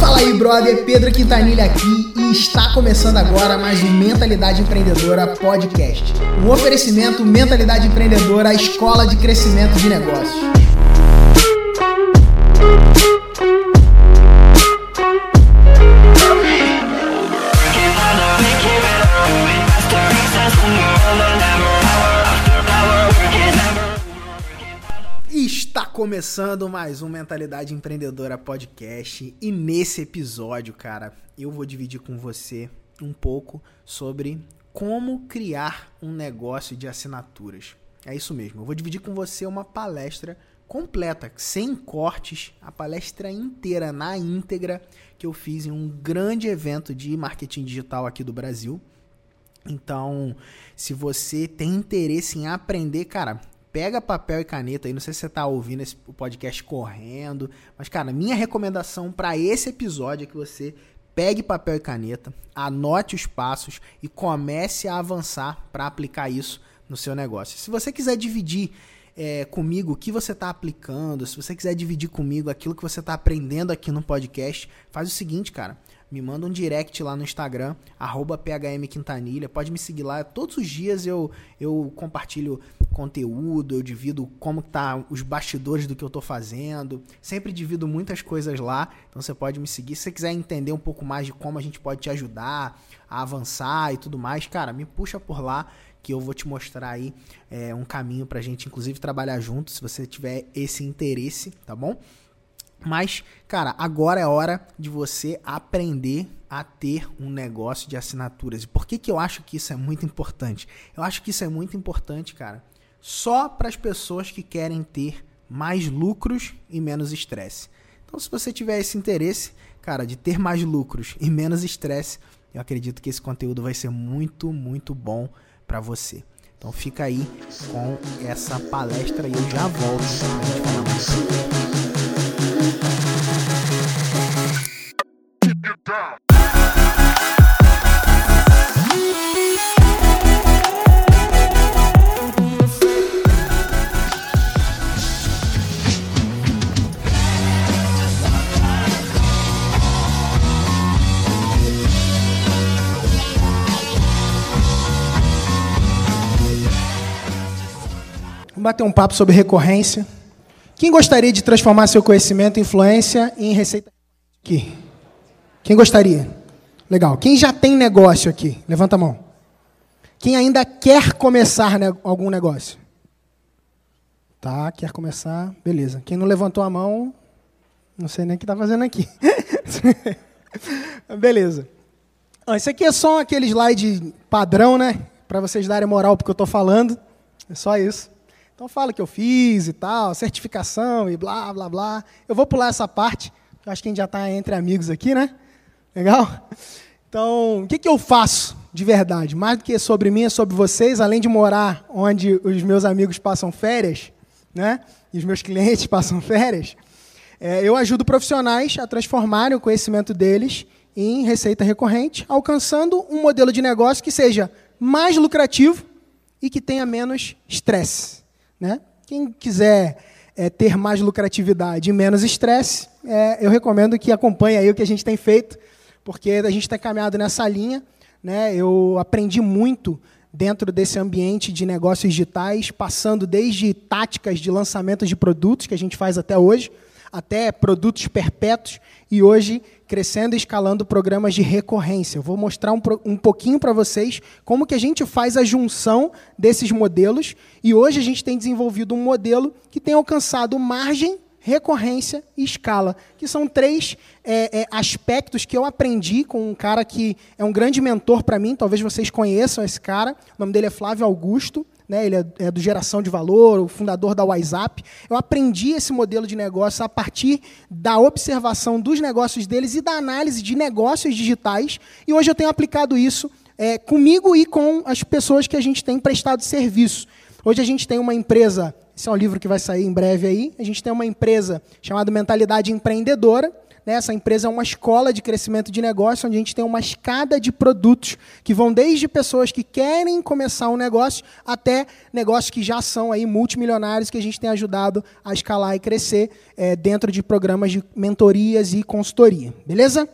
Fala aí, brother, Pedro Quintanilha aqui e está começando agora mais um Mentalidade Empreendedora Podcast. Um oferecimento Mentalidade Empreendedora, a escola de crescimento de negócios. Começando mais um Mentalidade Empreendedora Podcast e nesse episódio, cara, eu vou dividir com você um pouco sobre como criar um negócio de assinaturas. É isso mesmo, eu vou dividir com você uma palestra completa, sem cortes, a palestra inteira na íntegra que eu fiz em um grande evento de marketing digital aqui do Brasil. Então, se você tem interesse em aprender, cara, pega papel e caneta aí. Não sei se você tá ouvindo esse podcast correndo, mas cara, minha recomendação para esse episódio é que você pegue papel e caneta, anote os passos e comece a avançar para aplicar isso no seu negócio. Se você quiser dividir é, comigo o que você está aplicando, se você quiser dividir comigo aquilo que você está aprendendo aqui no podcast, faz o seguinte, cara me manda um direct lá no Instagram, phmquintanilha, pode me seguir lá, todos os dias eu, eu compartilho conteúdo, eu divido como tá os bastidores do que eu tô fazendo, sempre divido muitas coisas lá, então você pode me seguir, se você quiser entender um pouco mais de como a gente pode te ajudar a avançar e tudo mais, cara, me puxa por lá, que eu vou te mostrar aí é, um caminho pra gente, inclusive, trabalhar junto, se você tiver esse interesse, tá bom? Mas, cara, agora é hora de você aprender a ter um negócio de assinaturas. E por que, que eu acho que isso é muito importante? Eu acho que isso é muito importante, cara, só para as pessoas que querem ter mais lucros e menos estresse. Então, se você tiver esse interesse, cara, de ter mais lucros e menos estresse, eu acredito que esse conteúdo vai ser muito, muito bom para você. Então fica aí com essa palestra e eu já volto pra gente falar mais. Vamos bater um papo sobre recorrência. Quem gostaria de transformar seu conhecimento e influência em receita aqui? Quem gostaria? Legal. Quem já tem negócio aqui? Levanta a mão. Quem ainda quer começar ne algum negócio? Tá, quer começar? Beleza. Quem não levantou a mão, não sei nem o que está fazendo aqui. Beleza. Ah, esse aqui é só aquele slide padrão, né? Para vocês darem moral porque eu estou falando. É só isso. Então fala que eu fiz e tal, certificação e blá, blá, blá. Eu vou pular essa parte, acho que a gente já está entre amigos aqui, né? Legal? Então, o que, que eu faço de verdade? Mais do que sobre mim, é sobre vocês, além de morar onde os meus amigos passam férias, né? E os meus clientes passam férias, é, eu ajudo profissionais a transformarem o conhecimento deles em receita recorrente, alcançando um modelo de negócio que seja mais lucrativo e que tenha menos estresse. Né? Quem quiser é, ter mais lucratividade e menos estresse, é, eu recomendo que acompanhe aí o que a gente tem feito, porque a gente está caminhado nessa linha. Né? Eu aprendi muito dentro desse ambiente de negócios digitais, passando desde táticas de lançamento de produtos, que a gente faz até hoje, até produtos perpétuos, e hoje crescendo e escalando programas de recorrência. Eu vou mostrar um, um pouquinho para vocês como que a gente faz a junção desses modelos, e hoje a gente tem desenvolvido um modelo que tem alcançado margem, recorrência e escala, que são três é, é, aspectos que eu aprendi com um cara que é um grande mentor para mim, talvez vocês conheçam esse cara, o nome dele é Flávio Augusto, né, ele é, é, do Geração de Valor, o fundador da WhatsApp. Eu aprendi esse modelo de negócio a partir da observação dos negócios deles e da análise de negócios digitais. E hoje eu tenho aplicado isso é, comigo e com as pessoas que a gente tem prestado serviço. Hoje a gente tem uma empresa, esse é um livro que vai sair em breve aí, a gente tem uma empresa chamada Mentalidade Empreendedora, Né? Essa empresa é uma escola de crescimento de negócio, onde a gente tem uma escada de produtos que vão desde pessoas que querem começar um negócio até negócios que já são aí multimilionários que a gente tem ajudado a escalar e crescer é, dentro de programas de mentorias e consultoria. Beleza?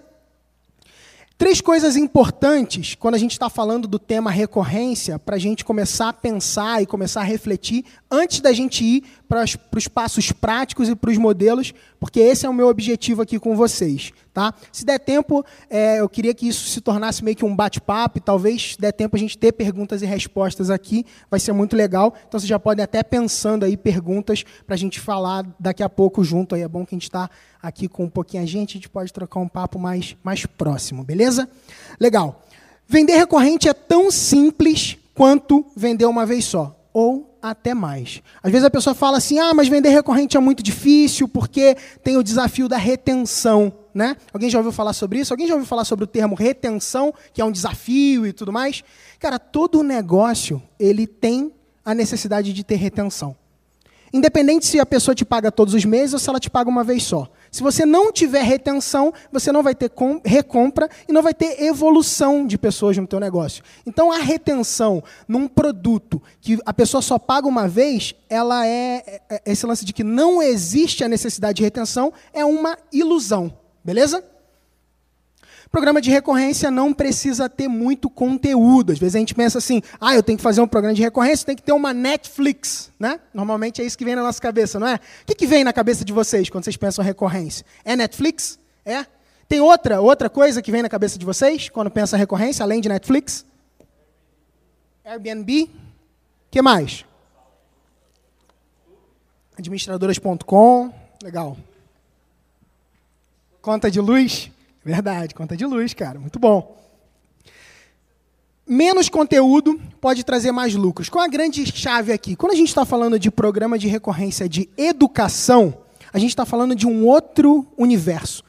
Três coisas importantes quando a gente está falando do tema recorrência, para a gente começar a pensar e começar a refletir antes da gente ir para os passos práticos e para os modelos, porque esse é o meu objetivo aqui com vocês. Tá? Se der tempo, é, eu queria que isso se tornasse meio que um bate-papo, e talvez der tempo a gente ter perguntas e respostas aqui, vai ser muito legal. Então vocês já podem até pensando aí perguntas para a gente falar daqui a pouco junto. Aí é bom que a gente está aqui com um pouquinho a gente, a gente pode trocar um papo mais, mais próximo, beleza? Legal. Vender recorrente é tão simples quanto vender uma vez só, ou até mais. Às vezes a pessoa fala assim: ah, mas vender recorrente é muito difícil porque tem o desafio da retenção. Né? Alguém já ouviu falar sobre isso? Alguém já ouviu falar sobre o termo retenção, que é um desafio e tudo mais? Cara, todo negócio ele tem a necessidade de ter retenção. Independente se a pessoa te paga todos os meses ou se ela te paga uma vez só. Se você não tiver retenção, você não vai ter recompra e não vai ter evolução de pessoas no teu negócio. Então a retenção num produto que a pessoa só paga uma vez, ela é, é, é esse lance de que não existe a necessidade de retenção é uma ilusão, beleza? Programa de recorrência não precisa ter muito conteúdo. Às vezes a gente pensa assim, ah, eu tenho que fazer um programa de recorrência, tem que ter uma Netflix, né? Normalmente é isso que vem na nossa cabeça, não é? O que, que vem na cabeça de vocês quando vocês pensam recorrência? É Netflix? É? Tem outra, outra coisa que vem na cabeça de vocês quando pensam em recorrência, além de Netflix? Airbnb? Que mais? Administradoras.com. Legal. Conta de luz? Verdade, conta de luz, cara. Muito bom. Menos conteúdo pode trazer mais lucros. Qual a grande chave aqui? Quando a gente está falando de programa de recorrência de educação, a gente está falando de um outro universo.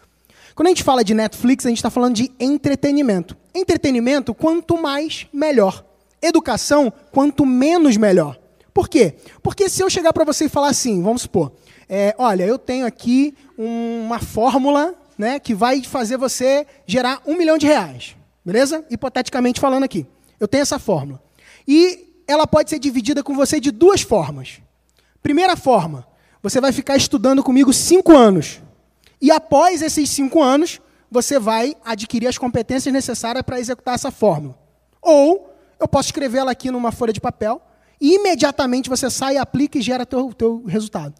Quando a gente fala de Netflix, a gente está falando de entretenimento. Entretenimento, quanto mais, melhor. Educação, quanto menos, melhor. Por quê? Porque se eu chegar para você e falar assim, vamos supor, é, olha, eu tenho aqui uma fórmula né, que vai fazer você gerar um milhão de reais. Beleza? Hipoteticamente falando aqui. Eu tenho essa fórmula. E ela pode ser dividida com você de duas formas. Primeira forma, você vai ficar estudando comigo cinco anos. E após esses cinco anos, você vai adquirir as competências necessárias para executar essa fórmula. Ou eu posso escrevê-la aqui numa folha de papel e imediatamente você sai, aplica e gera o teu resultado.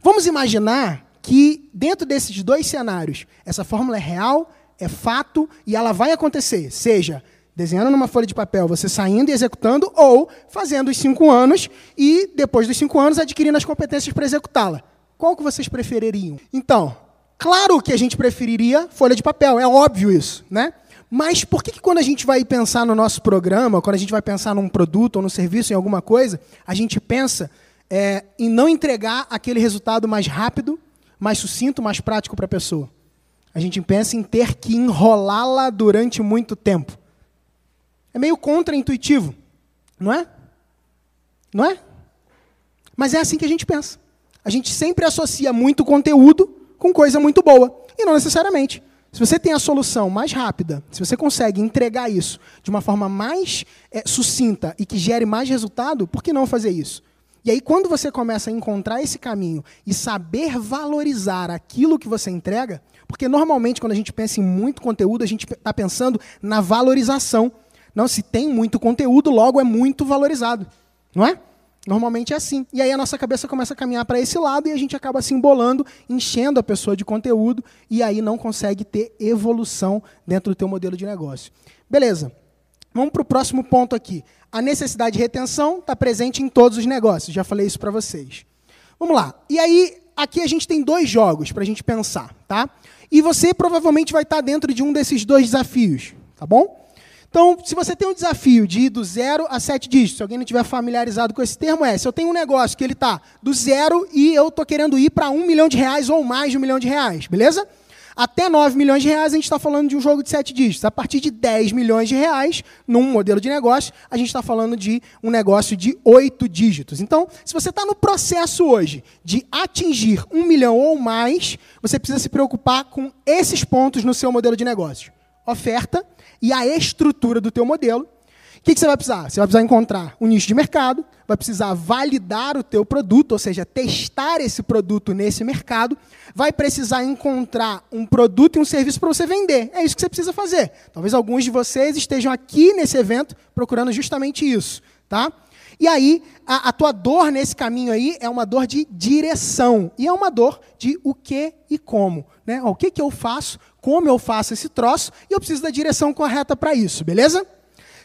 Vamos imaginar que dentro desses dois cenários, essa fórmula é real, é fato e ela vai acontecer, seja desenhando numa folha de papel, você saindo e executando, ou fazendo os cinco anos e, depois dos cinco anos, adquirindo as competências para executá-la. Qual que vocês prefeririam? Então, claro que a gente preferiria folha de papel, é óbvio isso, né? Mas por que, que quando a gente vai pensar no nosso programa, quando a gente vai pensar num produto ou no serviço, em alguma coisa, a gente pensa é, em não entregar aquele resultado mais rápido, mais sucinto, mais prático para a pessoa. A gente pensa em ter que enrolá-la durante muito tempo. É meio contraintuitivo, não é? Não é? Mas é assim que a gente pensa. A gente sempre associa muito conteúdo com coisa muito boa. E não necessariamente. Se você tem a solução mais rápida, se você consegue entregar isso de uma forma mais é, sucinta e que gere mais resultado, por que não fazer isso? E aí, quando você começa a encontrar esse caminho e saber valorizar aquilo que você entrega, porque normalmente, quando a gente pensa em muito conteúdo, a gente está pensando na valorização. Não, se tem muito conteúdo, logo é muito valorizado. Não é? Normalmente é assim. E aí a nossa cabeça começa a caminhar para esse lado e a gente acaba se embolando, enchendo a pessoa de conteúdo e aí não consegue ter evolução dentro do teu modelo de negócio. Beleza. Vamos para o próximo ponto aqui. A necessidade de retenção está presente em todos os negócios. Já falei isso para vocês. Vamos lá. E aí, aqui a gente tem dois jogos para a gente pensar, tá? E você provavelmente vai estar tá dentro de um desses dois desafios, tá bom? Então, se você tem um desafio de ir do zero a sete dígitos, se alguém não estiver familiarizado com esse termo, é: se eu tenho um negócio que ele está do zero e eu estou querendo ir para um milhão de reais ou mais de um milhão de reais, beleza? Até 9 milhões de reais, a gente está falando de um jogo de 7 dígitos. A partir de 10 milhões de reais, num modelo de negócio, a gente está falando de um negócio de 8 dígitos. Então, se você está no processo hoje de atingir um milhão ou mais, você precisa se preocupar com esses pontos no seu modelo de negócio. Oferta e a estrutura do teu modelo o que, que, você vai precisar? Você vai precisar encontrar um nicho de mercado, vai precisar validar o teu produto, ou seja, testar esse produto nesse mercado, vai precisar encontrar um produto e um serviço para você vender. É isso que você precisa fazer. Talvez alguns de vocês estejam aqui nesse evento procurando justamente isso, tá? E aí, a, a tua dor nesse caminho aí é uma dor de direção. E é uma dor de o que e como. Né? O que, que eu faço, como eu faço esse troço, e eu preciso da direção correta para isso, beleza?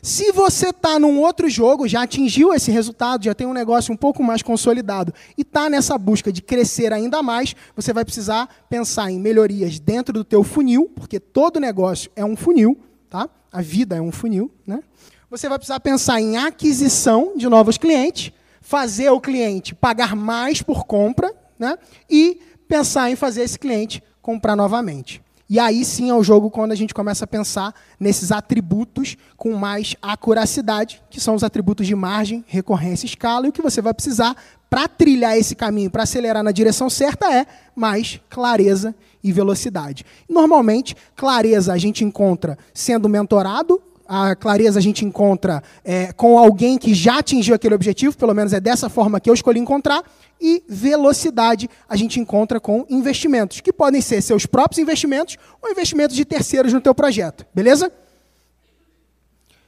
Se você está num outro jogo, já atingiu esse resultado, já tem um negócio um pouco mais consolidado e está nessa busca de crescer ainda mais, você vai precisar pensar em melhorias dentro do teu funil, porque todo negócio é um funil, tá? A vida é um funil, né? Você vai precisar pensar em aquisição de novos clientes, fazer o cliente pagar mais por compra, né? E pensar em fazer esse cliente comprar novamente. E aí sim é o jogo quando a gente começa a pensar nesses atributos com mais acuracidade, que são os atributos de margem, recorrência escala, e o que você vai precisar para trilhar esse caminho, para acelerar na direção certa, é mais clareza e velocidade. Normalmente, clareza a gente encontra sendo mentorado a clareza a gente encontra é, com alguém que já atingiu aquele objetivo, pelo menos é dessa forma que eu escolhi encontrar, e velocidade a gente encontra com investimentos, que podem ser seus próprios investimentos ou investimentos de terceiros no teu projeto, beleza?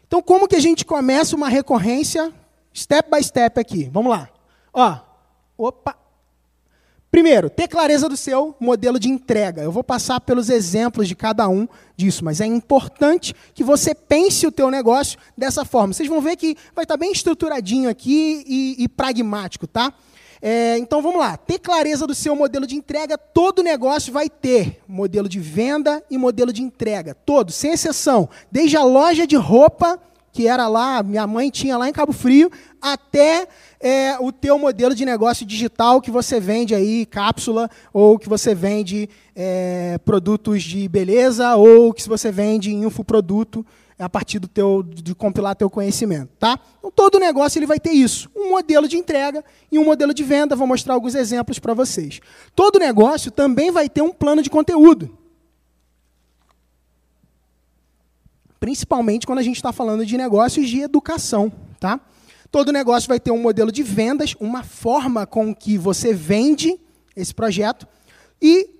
Então, como que a gente começa uma recorrência step by step aqui? Vamos lá. Ó, opa, Primeiro, ter clareza do seu modelo de entrega. Eu vou passar pelos exemplos de cada um disso, mas é importante que você pense o teu negócio dessa forma. Vocês vão ver que vai estar bem estruturadinho aqui e, e pragmático, tá? É, então vamos lá. Ter clareza do seu modelo de entrega, todo negócio vai ter modelo de venda e modelo de entrega. Todo, sem exceção. Desde a loja de roupa, que era lá, minha mãe tinha lá em Cabo Frio, até é, o teu modelo de negócio digital que você vende aí, cápsula, ou que você vende é, produtos de beleza, ou que você vende infoproduto a partir do teu, de compilar teu conhecimento, tá? Então, todo negócio ele vai ter isso, um modelo de entrega e um modelo de venda. Vou mostrar alguns exemplos para vocês. Todo negócio também vai ter um plano de conteúdo. Principalmente quando a gente está falando de negócios de educação, tá? Todo negócio vai ter um modelo de vendas, uma forma com que você vende esse projeto. E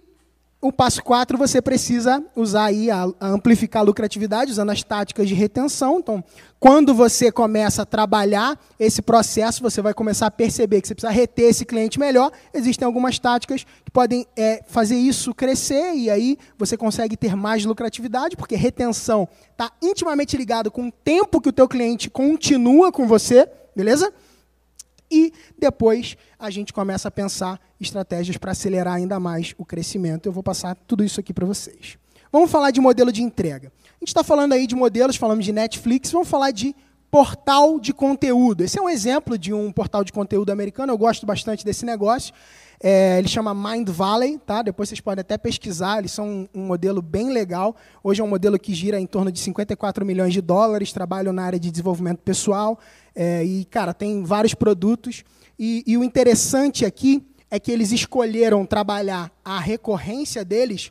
o passo 4, você precisa usar aí a, a, amplificar a lucratividade, usando as táticas de retenção. Então, quando você começa a trabalhar esse processo, você vai começar a perceber que você precisa reter esse cliente melhor. Existem algumas táticas que podem é, fazer isso crescer, e aí você consegue ter mais lucratividade, porque retenção está intimamente ligado com o tempo que o teu cliente continua com você. Beleza? E depois a gente começa a pensar estratégias para acelerar ainda mais o crescimento. Eu vou passar tudo isso aqui para vocês. Vamos falar de modelo de entrega. A gente está falando aí de modelos, falamos de Netflix, vamos falar de portal de conteúdo. Esse é um exemplo de um portal de conteúdo americano, eu gosto bastante desse negócio. É, ele chama Mind Valley, tá? depois vocês podem até pesquisar, eles são um, um, modelo bem legal. Hoje é um modelo que gira em torno de 54 milhões de dólares, trabalham na área de desenvolvimento pessoal, é, e, cara, tem vários produtos. E, e o interessante aqui é que eles escolheram trabalhar a recorrência deles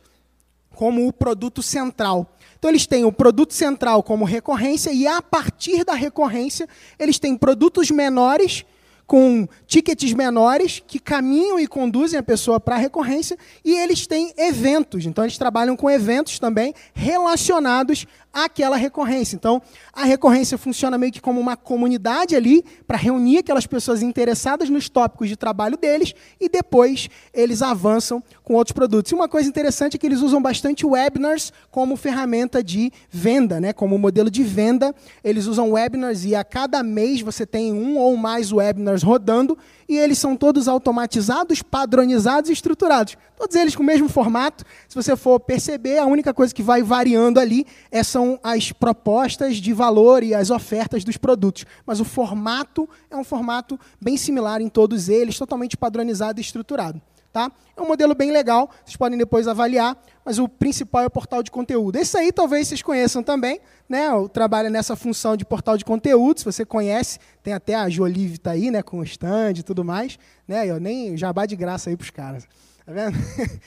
como o produto central. Então, eles têm o produto central como recorrência, e a partir da recorrência, eles têm produtos menores com tickets menores que caminham e conduzem a pessoa para a recorrência e eles têm eventos. Então, eles trabalham com eventos também relacionados àquela recorrência. Então, a recorrência funciona meio que como uma comunidade ali para reunir aquelas pessoas interessadas nos tópicos de trabalho deles e depois eles avançam com outros produtos. E uma coisa interessante é que eles usam bastante webinars como ferramenta de venda, né? como modelo de venda. Eles usam webinars e a cada mês você tem um ou mais webinars rodando e eles são todos automatizados, padronizados e estruturados. Todos eles com o mesmo formato. Se você for perceber, a única coisa que vai variando ali é, são as propostas de valor e as ofertas dos produtos. Mas o formato é um formato bem similar em todos eles, totalmente padronizado e estruturado. Tá? É um modelo bem legal, vocês podem depois avaliar, mas o principal é o portal de conteúdo. Esse aí talvez vocês conheçam também, né? Eu trabalho nessa função de portal de conteúdo, se você conhece, tem até a Jolive tá aí, né, com o stand e tudo mais, né? Eu nem jabá de graça aí para os caras. Tá vendo?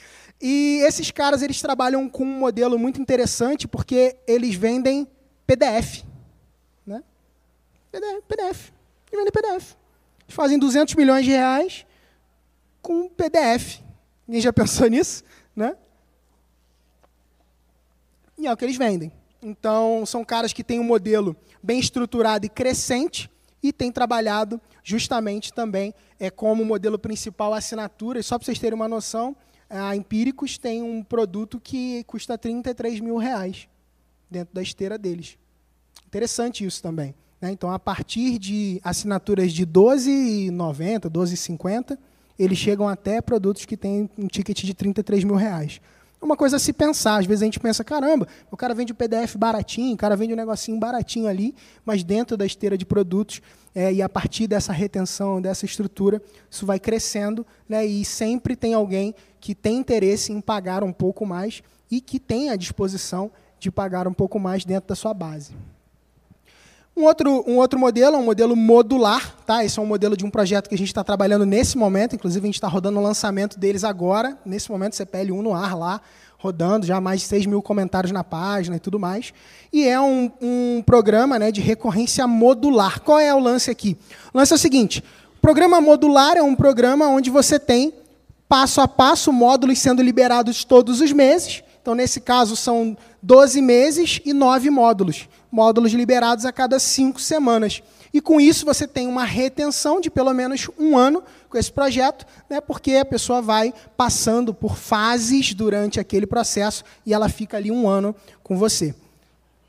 E esses caras eles trabalham com um modelo muito interessante porque eles vendem PDF, né? PDF, PDF. Eles vendem PDF. Eles fazem 200 milhões de reais com PDF. Ninguém já pensou nisso, né? E é o que eles vendem. Então, são caras que têm um modelo bem estruturado e crescente e têm trabalhado justamente também é, como modelo principal assinaturas. Só para vocês terem uma noção, a Empíricos tem um produto que custa 33 mil reais dentro da esteira deles. Interessante isso também. Né? Então, a partir de assinaturas de 12,90, 12,50, eles chegam até produtos que têm um ticket de 33 mil reais. Uma coisa a se pensar. Às vezes a gente pensa, caramba, o cara vende o PDF baratinho, o cara vende um negocinho baratinho ali, mas dentro da esteira de produtos, é, e a partir dessa retenção, dessa estrutura, isso vai crescendo, né, e sempre tem alguém que tem interesse em pagar um pouco mais e que tem a disposição de pagar um pouco mais dentro da sua base. Um outro, um outro modelo é um modelo modular. Tá? Esse é um modelo de um projeto que a gente está trabalhando nesse momento. Inclusive, a gente está rodando o lançamento deles agora. Nesse momento, CPL1 no ar lá, rodando, já mais de 6 mil comentários na página e tudo mais. E é um, um programa né, de recorrência modular. Qual é o lance aqui? O lance é o seguinte: o programa modular é um programa onde você tem passo a passo módulos sendo liberados todos os meses. Então, nesse caso, são 12 meses e 9 módulos módulos liberados a cada cinco semanas. E com isso você tem uma retenção de pelo menos um ano com esse projeto, né, porque a pessoa vai passando por fases durante aquele processo e ela fica ali um ano com você.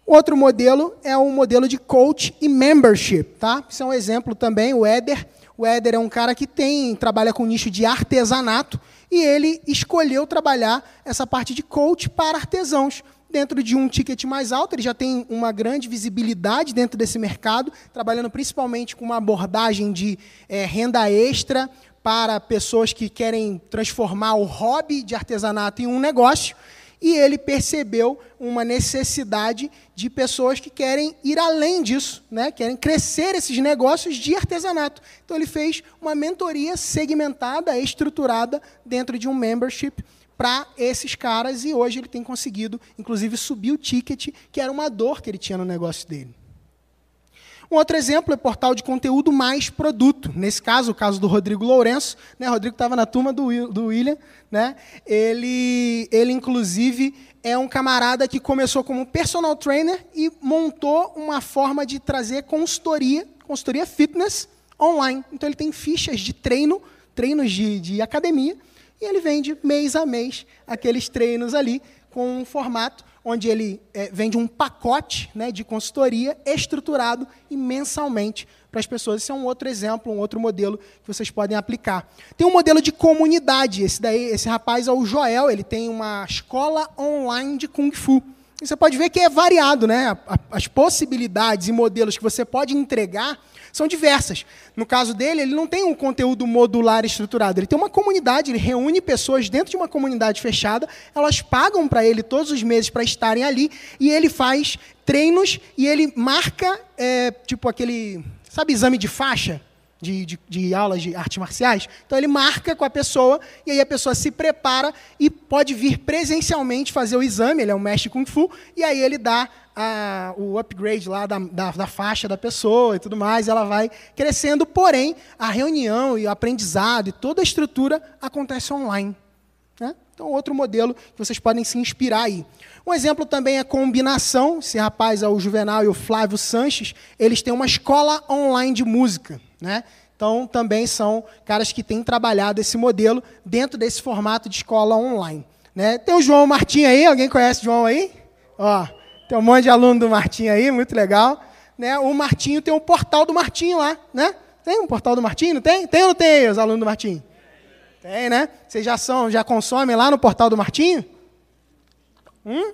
Outro modelo é o modelo de coach e membership. Tá? Isso é um exemplo também, o Éder. O Éder é um cara que tem trabalha com nicho de artesanato e ele escolheu trabalhar essa parte de coach para artesãos dentro de um ticket mais alto, ele já tem uma grande visibilidade dentro desse mercado, trabalhando principalmente com uma abordagem de é, renda extra para pessoas que querem transformar o hobby de artesanato em um negócio. E ele percebeu uma necessidade de pessoas que querem ir além disso, né? querem crescer esses negócios de artesanato. Então, ele fez uma mentoria segmentada, estruturada, dentro de um membership para esses caras e hoje ele tem conseguido, inclusive, subir o ticket, que era uma dor que ele tinha no negócio dele. Um outro exemplo é portal de conteúdo mais produto. Nesse caso, o caso do Rodrigo Lourenço. Né? Rodrigo estava na turma do, do William. Né? Ele, ele, inclusive, é um camarada que começou como personal trainer e montou uma forma de trazer consultoria, consultoria fitness online. Então, ele tem fichas de treino, treinos de, de academia, e ele vende mês a mês aqueles treinos ali com um formato onde ele é, vende um pacote né, de consultoria estruturado e mensalmente para as pessoas. Esse é um outro exemplo, um outro modelo que vocês podem aplicar. Tem um modelo de comunidade. Esse daí, esse rapaz é o Joel. Ele tem uma escola online de kung fu. E você pode ver que é variado, né? As possibilidades e modelos que você pode entregar são diversas. No caso dele, ele não tem um conteúdo modular estruturado, ele tem uma comunidade, ele reúne pessoas dentro de uma comunidade fechada, elas pagam para ele todos os meses para estarem ali, e ele faz treinos e ele marca, é, tipo aquele, sabe, exame de faixa? De, de, de, aulas de artes marciais. Então ele marca com a pessoa e aí a pessoa se prepara e pode vir presencialmente fazer o exame. Ele é um mestre kung fu e aí ele dá a, o upgrade lá da, da, da, faixa da pessoa e tudo mais, ela vai crescendo, porém, a reunião e o aprendizado e toda a estrutura acontece online. Né? Então, outro modelo que vocês podem se inspirar aí. Um exemplo também é combinação. Esse rapaz, é o Juvenal e o Flávio Sanches, eles têm uma escola online de música. Né? Então, também são caras que têm trabalhado esse modelo dentro desse formato de escola online. Né? Tem o João Martim aí, alguém conhece o João aí? Ó, tem um monte de aluno do Martim aí, muito legal. Né? O Martinho tem um portal do Martinho lá, né? Tem um portal do Martinho, não tem? Tem ou não tem os alunos do Martinho? Tem, né? Vocês já são, já consomem lá no portal do Martinho? Hum?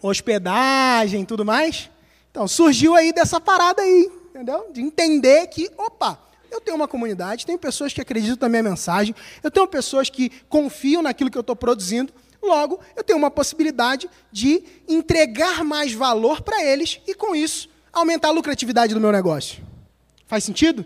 Hospedagem tudo mais? Então, surgiu aí dessa parada aí, entendeu? De entender que, opa, eu tenho uma comunidade, tenho pessoas que acreditam na minha mensagem, eu tenho pessoas que confiam naquilo que eu estou produzindo, logo, eu tenho uma possibilidade de entregar mais valor para eles e, com isso, aumentar a lucratividade do meu negócio. Faz sentido?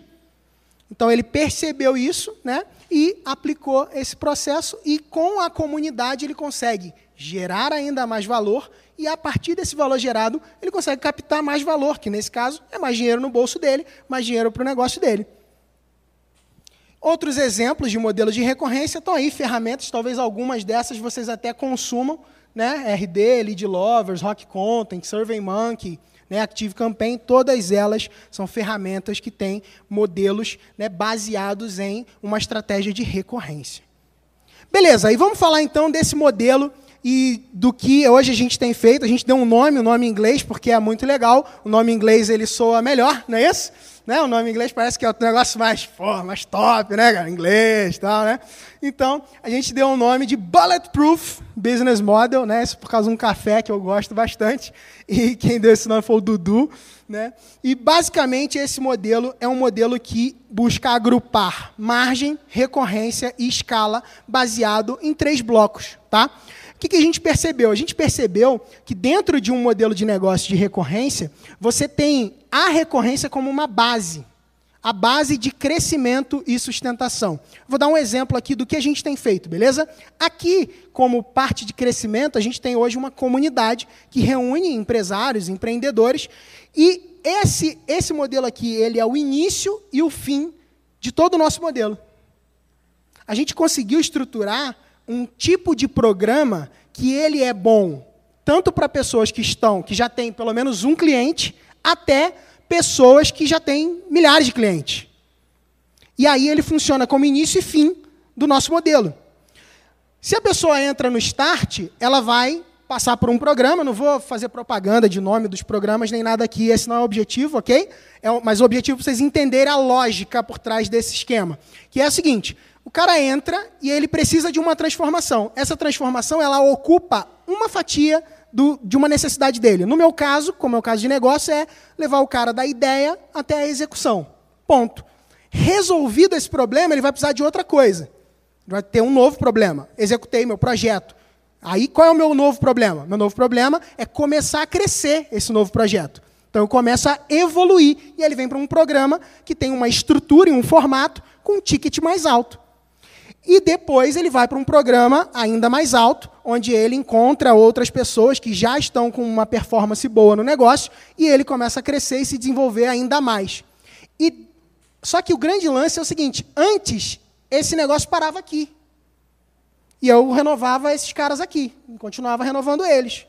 Então ele percebeu isso, né? E aplicou esse processo e com a comunidade ele consegue gerar ainda mais valor e a partir desse valor gerado ele consegue captar mais valor, que nesse caso é mais dinheiro no bolso dele, mais dinheiro para o negócio dele. Outros exemplos de modelos de recorrência estão aí, ferramentas, talvez algumas dessas vocês até consumam, né? RD, Lead Lovers, Rock Content, SurveyMonkey, né, Active Campaign, todas elas são ferramentas que têm modelos né, baseados em uma estratégia de recorrência. Beleza, aí vamos falar então desse modelo e do que hoje a gente tem feito. A gente deu um nome, o um nome em inglês, porque é muito legal. O nome em inglês ele soa melhor, não é isso? Né? O nome em inglês parece que é o negócio mais, pô, mais top, né, cara? Inglês e tal, né? Então, a gente deu o um nome de Bulletproof Business Model, né? Isso por causa de um café que eu gosto bastante. E quem deu esse nome foi o Dudu, né? E basicamente esse modelo é um modelo que busca agrupar margem, recorrência e escala baseado em três blocos, tá? O que, que a gente percebeu? A gente percebeu que dentro de um modelo de negócio de recorrência, você tem a recorrência como uma base. A base de crescimento e sustentação. Vou dar um exemplo aqui do que a gente tem feito, beleza? Aqui, como parte de crescimento, a gente tem hoje uma comunidade que reúne empresários, empreendedores, e esse, esse modelo aqui, ele é o início e o fim de todo o nosso modelo. A gente conseguiu estruturar um tipo de programa que ele é bom tanto para pessoas que estão, que já têm pelo menos um cliente, até pessoas que já têm milhares de clientes. E aí ele funciona como início e fim do nosso modelo. Se a pessoa entra no Start, ela vai passar por um programa, não vou fazer propaganda de nome dos programas nem nada aqui, esse não é o objetivo, ok? É, mas o objetivo é vocês entenderem a lógica por trás desse esquema, que é o seguinte, o cara entra e ele precisa de uma transformação. Essa transformação ela ocupa uma fatia do, de uma necessidade dele. No meu caso, como é o caso de negócio, é levar o cara da ideia até a execução. Ponto. Resolvido esse problema, ele vai precisar de outra coisa. Vai ter um novo problema. Executei meu projeto. Aí qual é o meu novo problema? Meu novo problema é começar a crescer esse novo projeto. Então eu começo a evoluir e ele vem para um programa que tem uma estrutura e um formato com um ticket mais alto. E depois ele vai para um programa ainda mais alto, onde ele encontra outras pessoas que já estão com uma performance boa no negócio e ele começa a crescer e se desenvolver ainda mais. E só que o grande lance é o seguinte: antes esse negócio parava aqui. E eu renovava esses caras aqui, continuava renovando eles.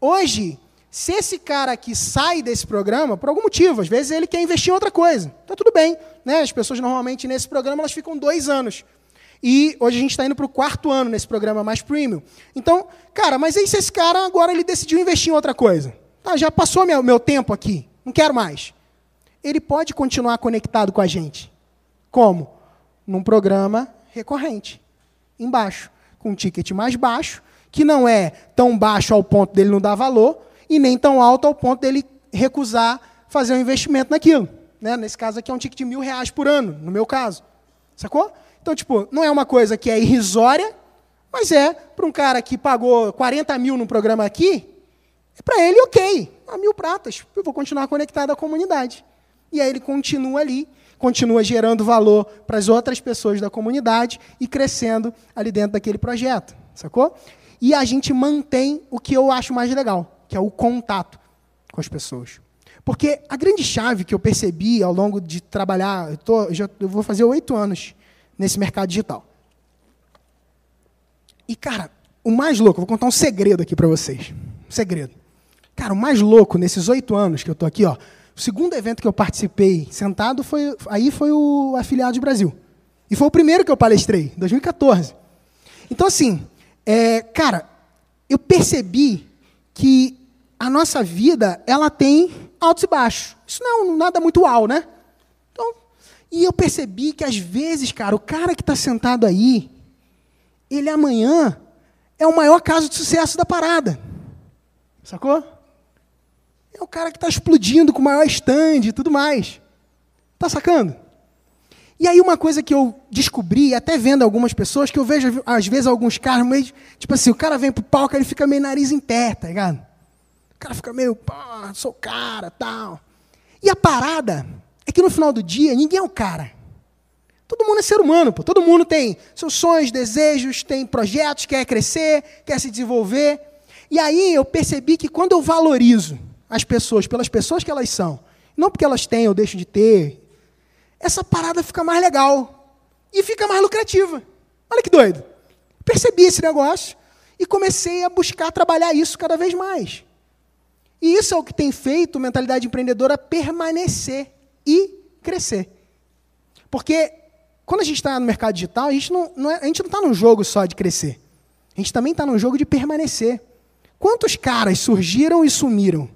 Hoje, se esse cara aqui sai desse programa, por algum motivo, às vezes ele quer investir em outra coisa, está tudo bem. Né? As pessoas normalmente nesse programa elas ficam dois anos. E hoje a gente está indo para o quarto ano nesse programa mais premium. Então, cara, mas aí se esse cara agora ele decidiu investir em outra coisa? Tá, já passou meu, meu tempo aqui, não quero mais. Ele pode continuar conectado com a gente. Como? Num programa recorrente, embaixo, com um ticket mais baixo, que não é tão baixo ao ponto dele não dar valor, e nem tão alto ao ponto dele recusar fazer um investimento naquilo. Né? Nesse caso aqui é um ticket de mil reais por ano, no meu caso. Sacou? Então, tipo, não é uma coisa que é irrisória, mas é para um cara que pagou 40 mil no programa aqui, é para ele ok, a mil pratas, eu vou continuar conectado à comunidade. E aí ele continua ali, continua gerando valor para as outras pessoas da comunidade e crescendo ali dentro daquele projeto, sacou? E a gente mantém o que eu acho mais legal, que é o contato com as pessoas. Porque a grande chave que eu percebi ao longo de trabalhar, eu, tô, já, eu vou fazer oito anos nesse mercado digital. E, cara, o mais louco, vou contar um segredo aqui para vocês. Um segredo. Cara, o mais louco nesses oito anos que eu estou aqui, ó, o segundo evento que eu participei sentado foi aí foi o Afiliados Brasil. E foi o primeiro que eu palestrei, 2014. Então, assim, é, cara, eu percebi que a nossa vida ela tem altos e baixos. Isso não é nada muito uau, né? E eu percebi que às vezes, cara, o cara que está sentado aí, ele amanhã é o maior caso de sucesso da parada. Sacou? É o cara que está explodindo com o maior stand e tudo mais. Tá sacando? E aí uma coisa que eu descobri, até vendo algumas pessoas, que eu vejo às vezes alguns caras meio, tipo assim, o cara vem pro palco, ele fica meio nariz em pé, tá ligado? O cara fica meio, pô, sou cara, tal. E a parada é que no final do dia, ninguém é o cara. Todo mundo é ser humano, pô. Todo mundo tem seus sonhos, desejos, tem projetos, quer crescer, quer se desenvolver. E aí eu percebi que quando eu valorizo as pessoas pelas pessoas que elas são, não porque elas têm ou deixam de ter, essa parada fica mais legal e fica mais lucrativa. Olha que doido. Percebi esse negócio e comecei a buscar trabalhar isso cada vez mais. E isso é o que tem feito mentalidade empreendedora permanecer e crescer. Porque quando a gente está no mercado digital, a gente não, não é, a gente não está num jogo só de crescer. A gente também está num jogo de permanecer. Quantos caras surgiram e sumiram?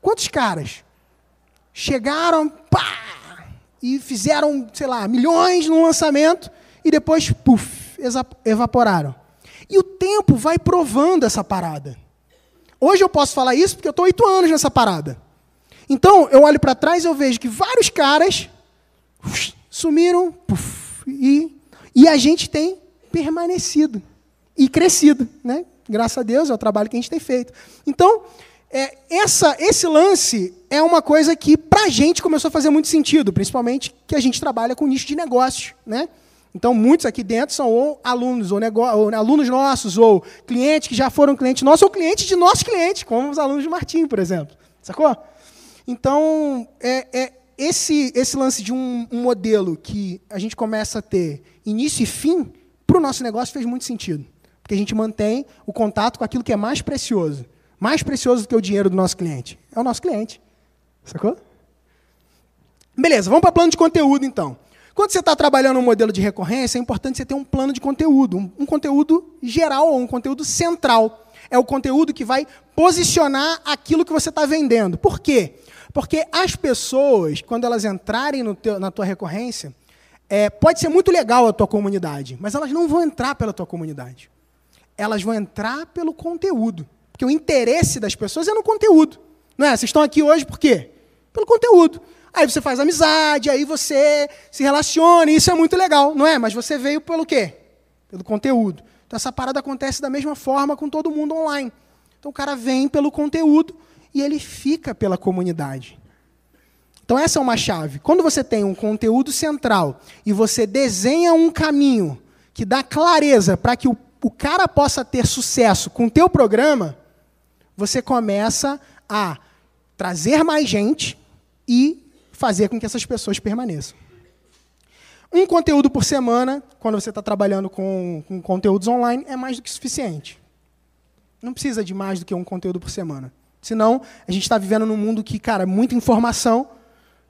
Quantos caras chegaram, pá, e fizeram, sei lá, milhões no lançamento e depois, puf, evaporaram. E o tempo vai provando essa parada. Hoje eu posso falar isso porque eu estou oito anos nessa parada. Então, eu olho para trás e eu vejo que vários caras sumiram e, e a gente tem permanecido e crescido. Né? Graças a Deus, é o trabalho que a gente tem feito. Então, é, essa, esse lance é uma coisa que, para a gente, começou a fazer muito sentido, principalmente que a gente trabalha com nicho de negócio. Né? Então, muitos aqui dentro são ou alunos, ou, ou, alunos nossos, ou clientes que já foram clientes nossos, ou clientes de nossos clientes, como os alunos de Martim, por exemplo. Sacou? Então, é, é esse, esse lance de um, um, modelo que a gente começa a ter início e fim, para o nosso negócio fez muito sentido. Porque a gente mantém o contato com aquilo que é mais precioso mais precioso do que o dinheiro do nosso cliente? É o nosso cliente. Sacou? Beleza, vamos para plano de conteúdo então. Quando você está trabalhando um modelo de recorrência, é importante você ter um plano de conteúdo, um, um conteúdo geral ou um conteúdo central. É o conteúdo que vai posicionar aquilo que você está vendendo. Por quê? Porque as pessoas, quando elas entrarem teu, na tua recorrência, é, pode ser muito legal a tua comunidade, mas elas não vão entrar pela tua comunidade. Elas vão entrar pelo conteúdo. Porque o interesse das pessoas é no conteúdo. Não é? Vocês estão aqui hoje por quê? Pelo conteúdo. Aí você faz amizade, aí você se relaciona, e isso é muito legal, não é? Mas você veio pelo quê? Pelo conteúdo. Então essa parada acontece da mesma forma com todo mundo online. Então o cara vem pelo conteúdo e ele fica pela comunidade. Então essa é uma chave. Quando você tem um conteúdo central e você desenha um caminho que dá clareza para que o, o cara possa ter sucesso com o teu programa, você começa a trazer mais gente e fazer com que essas pessoas permaneçam. Um conteúdo por semana, quando você está trabalhando com, com conteúdos online, é mais do que suficiente. Não precisa de mais do que um conteúdo por semana. Senão, a gente está vivendo num mundo que, cara, muita informação,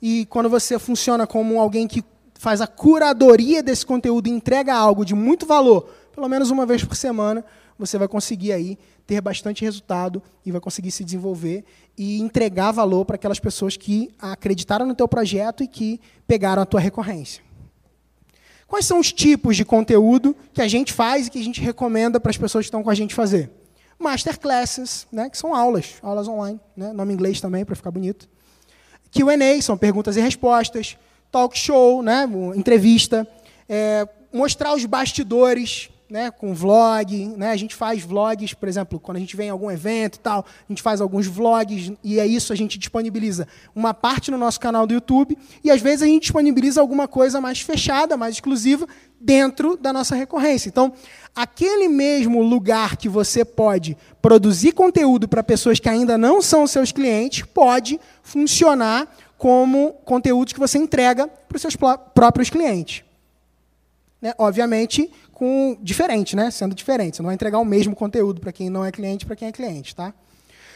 e quando você funciona como alguém que faz a curadoria desse conteúdo e entrega algo de muito valor, pelo menos uma vez por semana, você vai conseguir aí ter bastante resultado e vai conseguir se desenvolver e entregar valor para aquelas pessoas que acreditaram no teu projeto e que pegaram a tua recorrência. Quais são os tipos de conteúdo que a gente faz e que a gente recomenda para as pessoas que estão com a gente fazer? Masterclasses, né, que são aulas, aulas online, né, nome inglês também para ficar bonito. Q&A, são perguntas e respostas. Talk show, né, entrevista. É, mostrar os bastidores né, com vlog, né, a gente faz vlogs, por exemplo, quando a gente vem em algum evento e tal, a gente faz alguns vlogs e é isso a gente disponibiliza uma parte no nosso canal do YouTube e às vezes a gente disponibiliza alguma coisa mais fechada, mais exclusiva dentro da nossa recorrência. Então, aquele mesmo lugar que você pode produzir conteúdo para pessoas que ainda não são seus clientes, pode funcionar como conteúdo que você entrega para os seus próprios clientes. Né? Obviamente, com diferente, né? Sendo diferente. Você não vai entregar o mesmo conteúdo para quem não é cliente para quem é cliente, tá?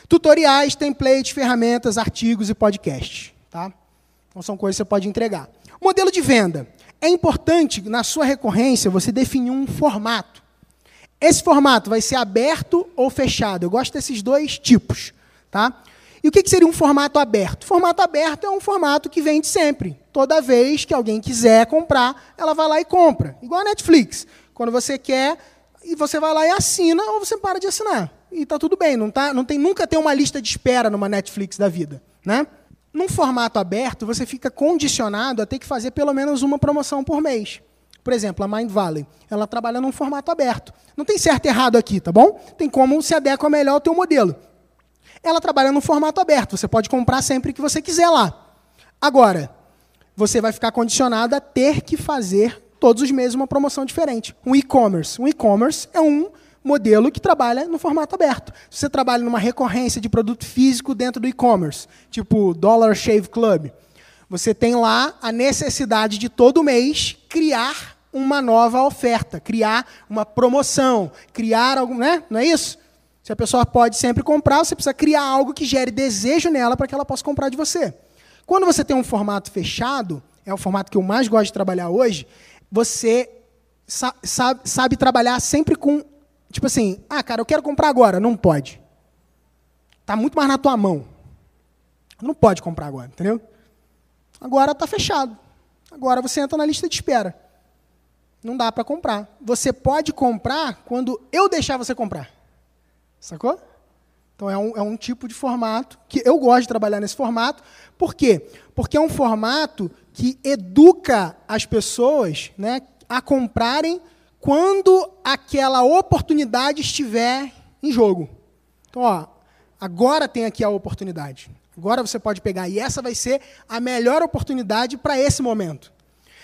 Tutoriais, templates, ferramentas, artigos e podcasts, tá? Então são coisas que você pode entregar. Modelo de venda. É importante na sua recorrência você definir um formato. Esse formato vai ser aberto ou fechado. Eu gosto desses dois tipos, tá? E o que seria um formato aberto? Formato aberto é um formato que vende sempre. Toda vez que alguém quiser comprar, ela vai lá e compra. Igual a Netflix. Quando você quer, e você vai lá e assina, ou você para de assinar. E está tudo bem, não, tá, não tem nunca tem uma lista de espera numa Netflix da vida. Né? num formato aberto, você fica condicionado a ter que fazer pelo menos uma promoção por mês. Por exemplo, a Mind Valley, ela trabalha num formato aberto. Não tem certo e errado aqui, tá bom? Tem como se adequa melhor ao teu modelo. Ela trabalha num formato aberto, você pode comprar sempre que você quiser lá. Agora, você vai ficar condicionado a ter que fazer todos os meses uma promoção diferente. Um e-commerce. Um e-commerce é um modelo que trabalha no formato aberto. Se você trabalha numa recorrência de produto físico dentro do e-commerce, tipo Dollar Shave Club, você tem lá a necessidade de todo mês criar uma nova oferta, criar uma promoção, criar algo, né? Não é isso? Se a pessoa pode sempre comprar, você precisa criar algo que gere desejo nela para que ela possa comprar de você. Quando você tem um formato fechado, é o formato que eu mais gosto de trabalhar hoje, você sabe, sabe trabalhar sempre com Tipo assim, ah, cara, eu quero comprar agora. Não pode. Está muito mais na tua mão. Não pode comprar agora, entendeu? Agora está fechado. Agora você entra na lista de espera. Não dá para comprar. Você pode comprar quando eu deixar você comprar. Sacou? Então é um, é um tipo de formato que eu gosto de trabalhar nesse formato. Por quê? Porque é um formato que educa as pessoas né, a comprarem quando aquela oportunidade estiver em jogo. Então, ó, agora tem aqui a oportunidade. Agora você pode pegar e essa vai ser a melhor oportunidade para esse momento.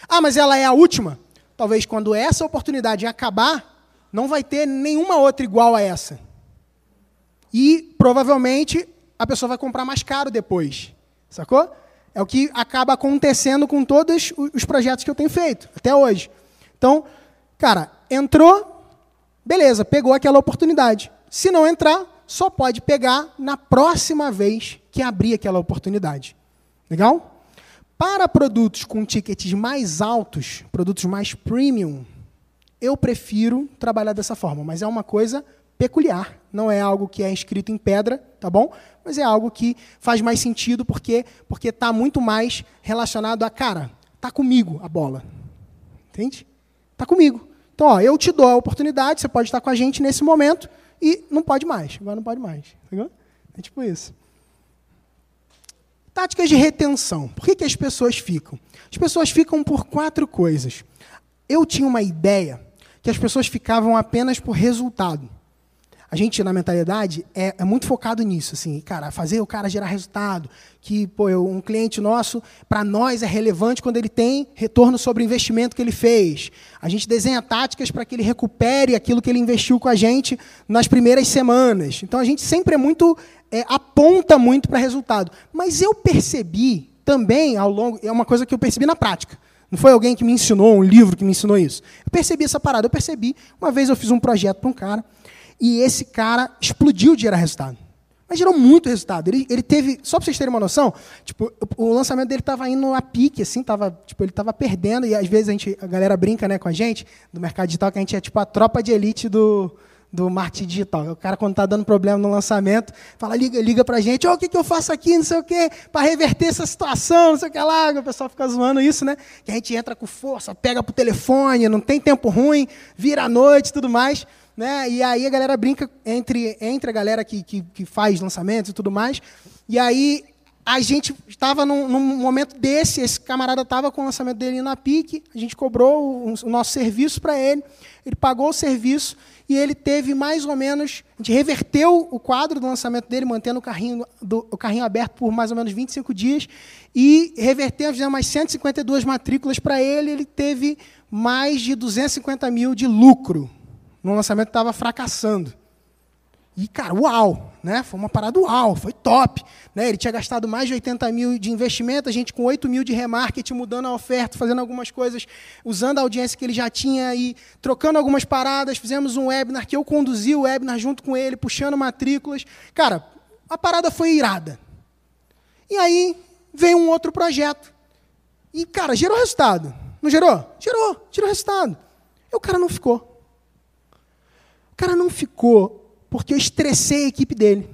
Ah, mas ela é a última? Talvez quando essa oportunidade acabar, não vai ter nenhuma outra igual a essa. E provavelmente a pessoa vai comprar mais caro depois. Sacou? É o que acaba acontecendo com todos os projetos que eu tenho feito até hoje. Então, Cara, entrou, beleza, pegou aquela oportunidade. Se não entrar, só pode pegar na próxima vez que abrir aquela oportunidade. Legal? Para produtos com tickets mais altos, produtos mais premium, eu prefiro trabalhar dessa forma, mas é uma coisa peculiar, não é algo que é escrito em pedra, tá bom? Mas é algo que faz mais sentido porque porque está muito mais relacionado a cara, tá comigo a bola, entende? Tá comigo. Então, ó, eu te dou a oportunidade, você pode estar com a gente nesse momento e não pode mais. Agora não pode mais. Entendeu? É tipo isso. Táticas de retenção. Por que, que as pessoas ficam? As pessoas ficam por quatro coisas. Eu tinha uma ideia que as pessoas ficavam apenas por resultado a gente, na mentalidade, é, é, muito focado nisso, assim, cara, fazer o cara gerar resultado, que, pô, eu, um cliente nosso, para nós é relevante quando ele tem retorno sobre o investimento que ele fez. A gente desenha táticas para que ele recupere aquilo que ele investiu com a gente nas primeiras semanas. Então, a gente sempre é muito, é, aponta muito para resultado. Mas eu percebi também, ao longo, é uma coisa que eu percebi na prática, não foi alguém que me ensinou, um livro que me ensinou isso. Eu percebi essa parada, eu percebi. Uma vez eu fiz um projeto para um cara, e esse cara explodiu de gerar resultado. Mas gerou muito resultado. Ele, ele teve, só para vocês terem uma noção, tipo, o, o lançamento dele estava indo a pique, assim, tava, tipo, ele estava perdendo, e às vezes a, gente, a galera brinca né, com a gente, do mercado digital, que a gente é tipo a tropa de elite do, do marketing digital. O cara, quando está dando problema no lançamento, fala, liga, liga para a gente, oh, o que, que eu faço aqui, não sei o quê, para reverter essa situação, não sei o que lá. O pessoal fica zoando isso, né? Que a gente entra com força, pega pro telefone, não tem tempo ruim, vira à noite tudo mais. Né? E aí a galera brinca entre, entre a galera que, que, que faz lançamentos e tudo mais. E aí a gente estava num, num, momento desse, esse camarada estava com o lançamento dele na pique, a gente cobrou o, o nosso serviço para ele, ele pagou o serviço e ele teve mais ou menos, a gente reverteu o quadro do lançamento dele, mantendo o carrinho, do, o carrinho aberto por mais ou menos 25 dias, e revertemos, fizemos mais 152 matrículas para ele, ele teve mais de 250 mil de lucro no lançamento estava fracassando. E, cara, uau, né? Foi uma parada uau, foi top. Né? Ele tinha gastado mais de 80 mil de investimento, a gente com 8 mil de remarketing, mudando a oferta, fazendo algumas coisas, usando a audiência que ele já tinha e trocando algumas paradas. Fizemos um webinar que eu conduzi o webinar junto com ele, puxando matrículas. Cara, a parada foi irada. E aí veio um outro projeto. E, cara, gerou resultado. Não gerou? Gerou, gerou resultado. E o cara não ficou cara não ficou porque eu estressei a equipe dele.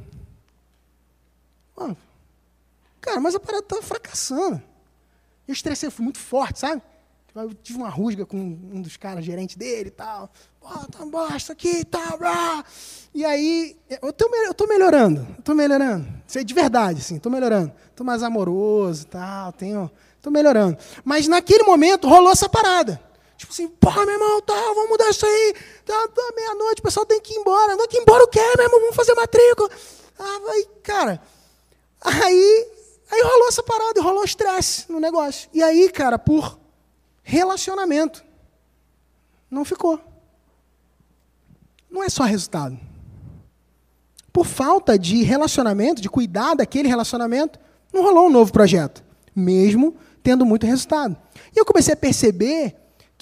cara, mas a parada estava fracassando. Eu estressei, fui muito forte, sabe? Eu tive uma rusga com um dos caras, gerente dele e tal. Pô, tá bosta aqui e tal. Blá. E aí, eu tô, eu tô melhorando, eu tô melhorando. Isso é de verdade, assim, tô melhorando. Tô mais amoroso e tal, tenho, tô melhorando. Mas naquele momento rolou essa parada. Tipo assim, porra, meu irmão, tá, vamos mudar isso aí. Tá, tá meia-noite, o pessoal tem que ir embora. Não, que ir embora o quê, meu irmão? Vamos fazer matrícula. Ah, vai, cara. Aí, aí rolou essa parada, rolou estresse no negócio. E aí, cara, por relacionamento. Não ficou. Não é só resultado. Por falta de relacionamento, de cuidar daquele relacionamento, não rolou um novo projeto, mesmo tendo muito resultado. E eu comecei a perceber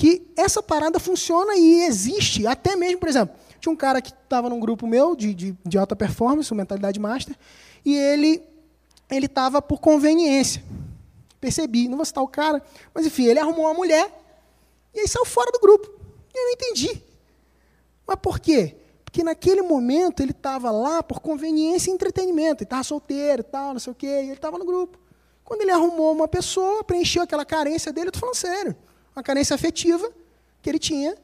que essa parada funciona e existe, até mesmo, por exemplo, tinha um cara que estava num grupo meu de, de, de alta performance, mentalidade master, e ele ele estava por conveniência percebi, não vou citar o cara, mas enfim, ele arrumou uma mulher e aí saiu fora do grupo. E eu não entendi. Mas por quê? Porque naquele momento ele estava lá por conveniência e entretenimento. Ele estava solteiro e tal, não sei o quê, e ele estava no grupo. Quando ele arrumou uma pessoa, preencheu aquela carência dele, eu estou falando sério, uma carência afetiva que ele tinha,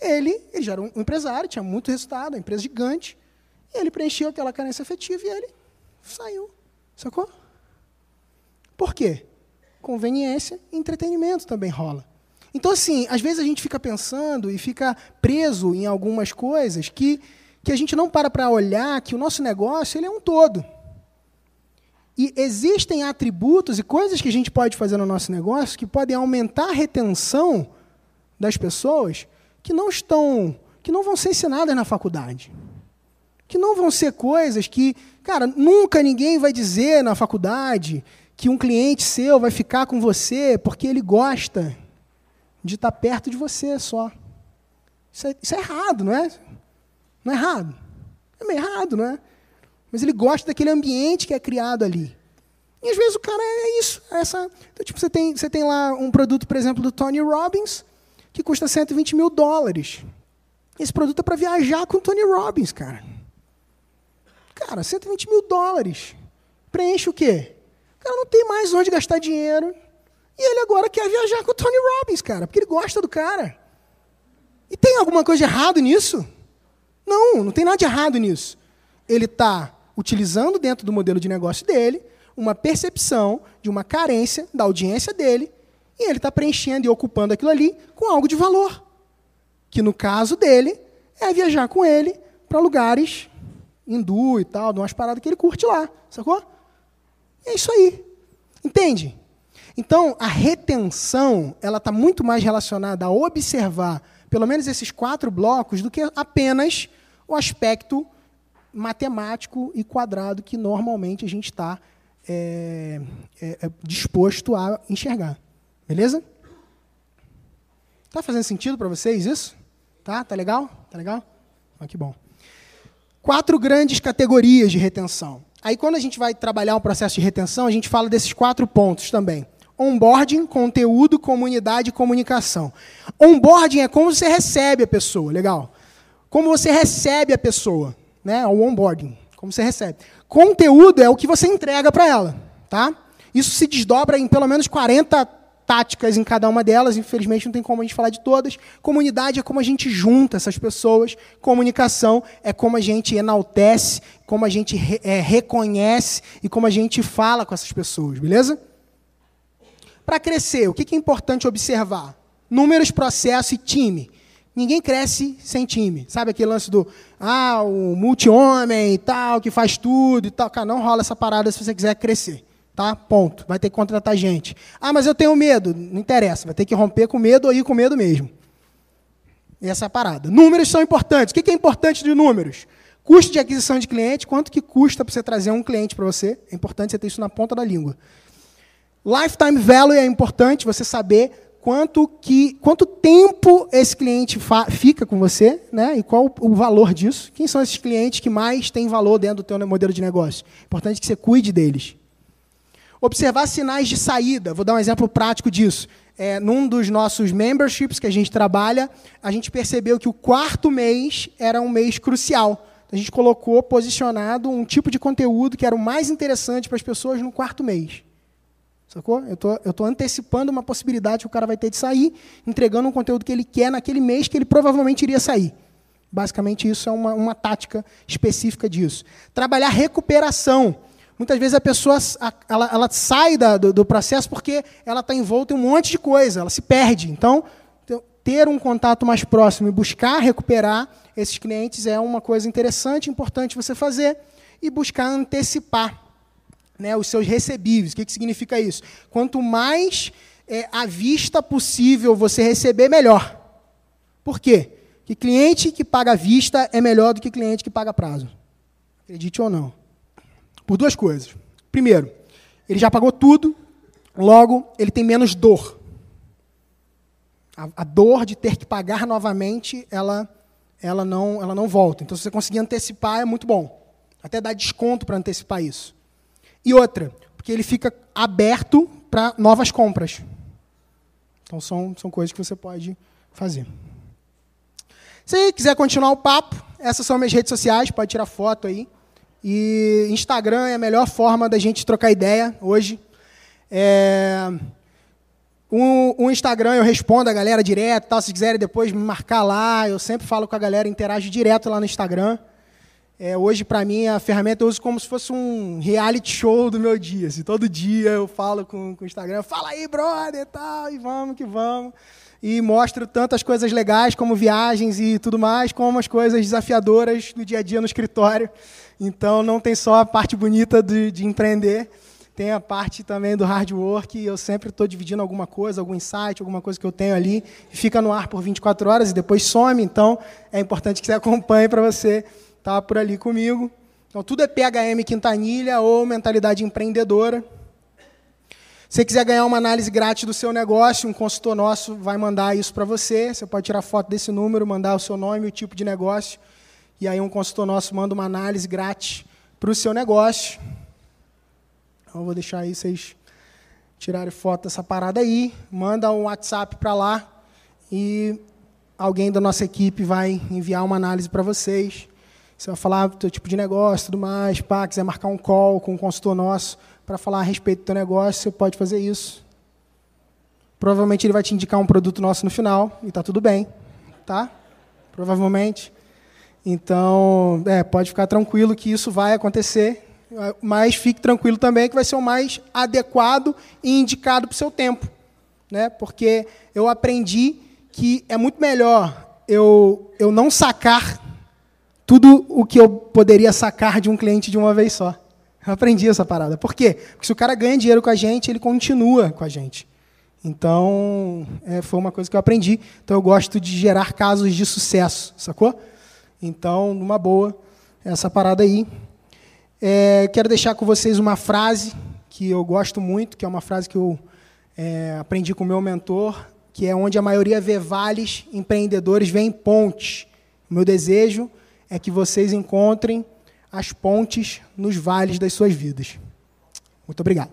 ele, ele já era um empresário, tinha muito resultado, uma empresa gigante, e ele preencheu aquela carência afetiva e ele saiu. Sacou? Por quê? conveniência e entretenimento também rola. Então, assim, às vezes a gente fica pensando e fica preso em algumas coisas que, que a gente não para para olhar que o nosso negócio ele é um todo. E existem atributos e coisas que a gente pode fazer no nosso negócio que podem aumentar a retenção das pessoas que não estão, que não vão ser ensinadas na faculdade. Que não vão ser coisas que, cara, nunca ninguém vai dizer na faculdade que um cliente seu vai ficar com você porque ele gosta de estar perto de você só. Isso é, isso é errado, não é? Não é errado. É meio errado, não é? Mas ele gosta daquele ambiente que é criado ali. E às vezes o cara é isso. É essa, então, tipo, você tem, você tem lá um produto, por exemplo, do Tony Robbins, que custa 120 mil dólares. Esse produto é para viajar com o Tony Robbins, cara. Cara, 120 mil dólares. Preenche o quê? cara não tem mais onde gastar dinheiro. E ele agora quer viajar com o Tony Robbins, cara, porque ele gosta do cara. E tem alguma coisa de errado nisso? Não, não tem nada de errado nisso. Ele está utilizando dentro do modelo de negócio dele uma percepção de uma carência da audiência dele e ele está preenchendo e ocupando aquilo ali com algo de valor. Que no caso dele é viajar com ele para lugares hindu e tal, de umas paradas que ele curte lá, sacou? É isso aí. Entende? Então, a retenção, ela está muito mais relacionada a observar, pelo menos esses quatro blocos, do que apenas o aspecto matemático e quadrado que normalmente a gente está é, é, é, disposto a enxergar. Beleza? Tá fazendo sentido para vocês isso? Tá? Tá legal? Tá legal? Ah, que bom. Quatro grandes categorias de retenção. Aí, quando a gente vai trabalhar um processo de retenção, a gente fala desses quatro pontos também. Onboarding, conteúdo, comunidade e comunicação. Onboarding é como você recebe a pessoa, legal. Como você recebe a pessoa, né? O onboarding, como você recebe. Conteúdo é o que você entrega para ela, tá? Isso se desdobra em pelo menos 40 táticas em cada uma delas, infelizmente não tem como a gente falar de todas. Comunidade é como a gente junta essas pessoas, comunicação é como a gente enaltece, como a gente re é, reconhece e como a gente fala com essas pessoas, beleza? Para crescer, o que é importante observar? Números, processo e time. Ninguém cresce sem time. Sabe aquele lance do ah, o multi-homem e tal, que faz tudo e tal. Cara, não rola essa parada se você quiser crescer. Tá? Ponto. Vai ter que contratar gente. Ah, mas eu tenho medo. Não interessa. Vai ter que romper com medo ou ir com medo mesmo. Essa é a parada. Números são importantes. O que é importante de números? Custo de aquisição de cliente, quanto que custa para você trazer um cliente para você? É importante você ter isso na ponta da língua. Lifetime value é importante você saber quanto que quanto tempo esse cliente fica com você, né? E qual o valor disso? Quem são esses clientes que mais têm valor dentro do teu modelo de negócio? Importante que você cuide deles. Observar sinais de saída. Vou dar um exemplo prático disso. É, num dos nossos memberships que a gente trabalha, a gente percebeu que o quarto mês era um mês crucial. A gente colocou posicionado um tipo de conteúdo que era o mais interessante para as pessoas no quarto mês. Sacou? Eu tô, eu tô antecipando uma possibilidade que o cara vai ter de sair, entregando um conteúdo que ele quer naquele mês que ele provavelmente iria sair. Basicamente, isso é uma, uma tática específica disso. Trabalhar recuperação. Muitas vezes a pessoa ela, ela sai da, do, do, processo porque ela está envolta em um monte de coisa, ela se perde. Então, ter um contato mais próximo e buscar recuperar esses clientes é uma coisa interessante, importante você fazer, e buscar antecipar né, os seus recebíveis. O que, que significa isso? Quanto mais é, à vista possível você receber, melhor. Por quê? Que cliente que paga à vista é melhor do que cliente que paga prazo. Acredite ou não. Por duas coisas. Primeiro, ele já pagou tudo, logo ele tem menos dor. A, a dor de ter que pagar novamente, ela, ela, não, ela não volta. Então, se você conseguir antecipar, é muito bom. Até dar desconto para antecipar isso. E outra, porque ele fica aberto para novas compras. Então, são, são coisas que você pode fazer. Se quiser continuar o papo, essas são minhas redes sociais, pode tirar foto aí. E Instagram é a melhor forma da gente trocar ideia hoje. É... O, o, Instagram eu respondo a galera direto, tal. se quiserem depois me marcar lá, eu sempre falo com a galera, interajo direto lá no Instagram. É, hoje, para mim, a ferramenta eu uso como se fosse um reality show do meu dia. Assim, todo dia eu falo com, com o Instagram, fala aí, brother, e tal, e vamos que vamos. E mostro tanto as coisas legais, como viagens e tudo mais, como as coisas desafiadoras do dia a dia no escritório. Então, não tem só a parte bonita de, de empreender, tem a parte também do hard work. Eu sempre estou dividindo alguma coisa, algum insight, alguma coisa que eu tenho ali, e fica no ar por 24 horas e depois some. Então, é importante que você acompanhe para você estar tá por ali comigo. Então, tudo é PHM Quintanilha ou mentalidade empreendedora. Se você quiser ganhar uma análise grátis do seu negócio, um consultor nosso vai mandar isso para você. Você pode tirar foto desse número, mandar o seu nome, o tipo de negócio, e aí um consultor nosso manda uma análise grátis para o seu negócio. Então, eu vou deixar aí vocês tirarem foto dessa parada aí, manda um WhatsApp para lá e alguém da nossa equipe vai enviar uma análise para vocês. Você vai falar do teu tipo de negócio, tudo mais, pá, quiser marcar um call com um consultor nosso para falar a respeito do teu negócio, você pode fazer isso. Provavelmente ele vai te indicar um produto nosso no final e está tudo bem, tá? Provavelmente. Então, é, pode ficar tranquilo que isso vai acontecer, mas fique tranquilo também que vai ser o mais adequado e indicado para o seu tempo, né? Porque eu aprendi que é muito melhor eu, eu não sacar tudo o que eu poderia sacar de um cliente de uma vez só. Eu aprendi essa parada. Por quê? Porque se o cara ganha dinheiro com a gente, ele continua com a gente. Então, é, foi uma coisa que eu aprendi. Então, eu gosto de gerar casos de sucesso, sacou? Então, numa boa, essa parada aí. É, quero deixar com vocês uma frase que eu gosto muito, que é uma frase que eu é, aprendi com o meu mentor, que é onde a maioria vê vales, empreendedores veem pontes. O meu desejo é que vocês encontrem as pontes nos vales das suas vidas. Muito obrigado.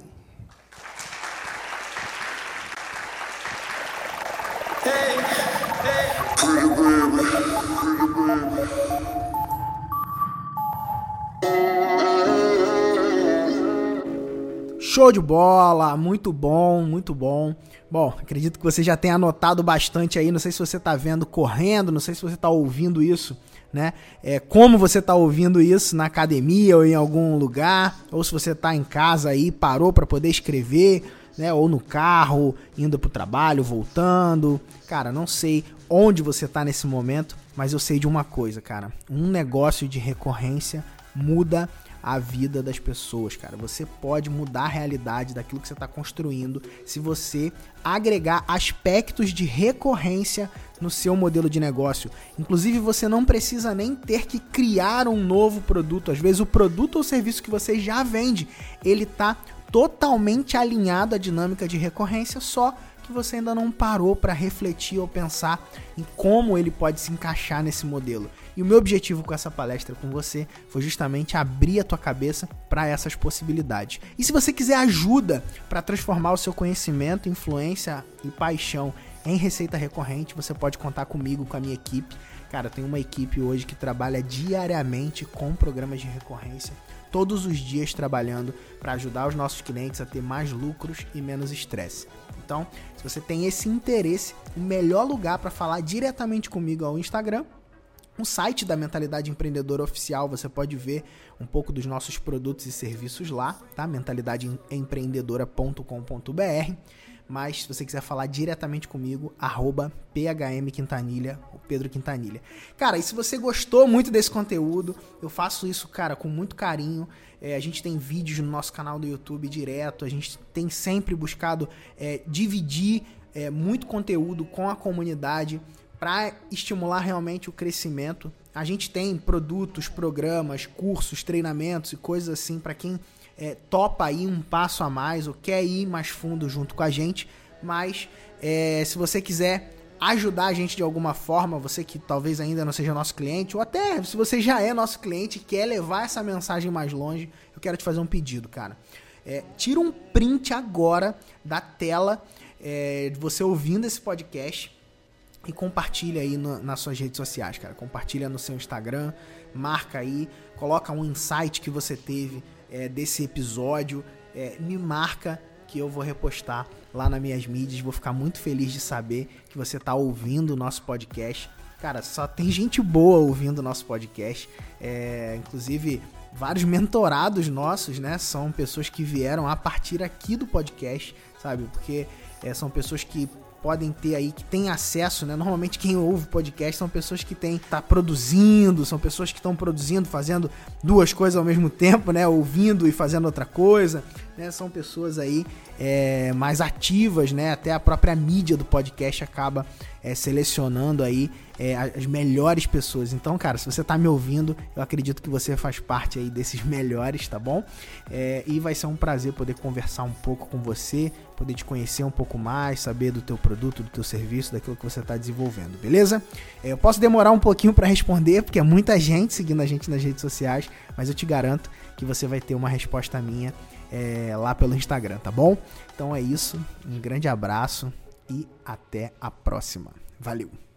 Show de bola, muito bom, muito bom. Bom, acredito que você já tenha anotado bastante aí. Não sei se você está vendo correndo, não sei se você está ouvindo isso né? É, como você está ouvindo isso na academia ou em algum lugar, ou se você está em casa aí, parou para poder escrever, né? Ou no carro, indo para o trabalho, voltando. Cara, não sei onde você está nesse momento, mas eu sei de uma coisa, cara. Um negócio de recorrência muda a vida das pessoas, cara. Você pode mudar a realidade daquilo que você está construindo se você agregar aspectos de recorrência no seu modelo de negócio. Inclusive, você não precisa nem ter que criar um novo produto. Às vezes, o produto ou serviço que você já vende, ele está totalmente alinhado à dinâmica de recorrência, só que você ainda não parou para refletir ou pensar em como ele pode se encaixar nesse modelo. E o meu objetivo com essa palestra com você foi justamente abrir a tua cabeça para essas possibilidades. E se você quiser ajuda para transformar o seu conhecimento, influência e paixão em receita recorrente, você pode contar comigo, com a minha equipe. Cara, tenho uma equipe hoje que trabalha diariamente com programas de recorrência, todos os dias trabalhando para ajudar os nossos clientes a ter mais lucros e menos estresse. Então, se você tem esse interesse, o melhor lugar para falar diretamente comigo é o Instagram. No site da Mentalidade Empreendedora Oficial você pode ver um pouco dos nossos produtos e serviços lá, tá? mentalidadeempreendedora.com.br. Mas se você quiser falar diretamente comigo, arroba PHM Quintanilha, o Pedro Quintanilha. Cara, e se você gostou muito desse conteúdo, eu faço isso, cara, com muito carinho. É, a gente tem vídeos no nosso canal do YouTube direto, a gente tem sempre buscado é, dividir é, muito conteúdo com a comunidade para estimular realmente o crescimento. A gente tem produtos, programas, cursos, treinamentos e coisas assim para quem é, topa ir um passo a mais ou quer ir mais fundo junto com a gente. Mas é, se você quiser ajudar a gente de alguma forma, você que talvez ainda não seja nosso cliente, ou até se você já é nosso cliente e quer levar essa mensagem mais longe, eu quero te fazer um pedido, cara. É, tira um print agora da tela é, de você ouvindo esse podcast e compartilha aí no, nas suas redes sociais, cara. Compartilha no seu Instagram, marca aí, coloca um insight que você teve é, desse episódio, é, me marca que eu vou repostar lá nas minhas mídias. Vou ficar muito feliz de saber que você está ouvindo o nosso podcast. Cara, só tem gente boa ouvindo o nosso podcast. É, inclusive, vários mentorados nossos, né? São pessoas que vieram a partir aqui do podcast, sabe? Porque é, são pessoas que podem ter aí, que têm acesso, né? Normalmente quem ouve podcast são pessoas que têm, tá produzindo, são pessoas que estão produzindo, fazendo duas coisas ao mesmo tempo, né? Ouvindo e fazendo outra coisa, né? São pessoas aí é, mais ativas, né? Até a própria mídia do podcast acaba é, selecionando aí é, as melhores pessoas. Então, cara, se você tá me ouvindo, eu acredito que você faz parte aí desses melhores, tá bom? É, e vai ser um prazer poder conversar um pouco com você, poder te conhecer um pouco mais, saber do teu produto, do teu serviço, daquilo que você está desenvolvendo, beleza? É, eu posso demorar um pouquinho para responder, porque é muita gente seguindo a gente nas redes sociais, mas eu te garanto que você vai ter uma resposta minha é, lá pelo Instagram, tá bom? Então é isso, um grande abraço e até a próxima. Valeu!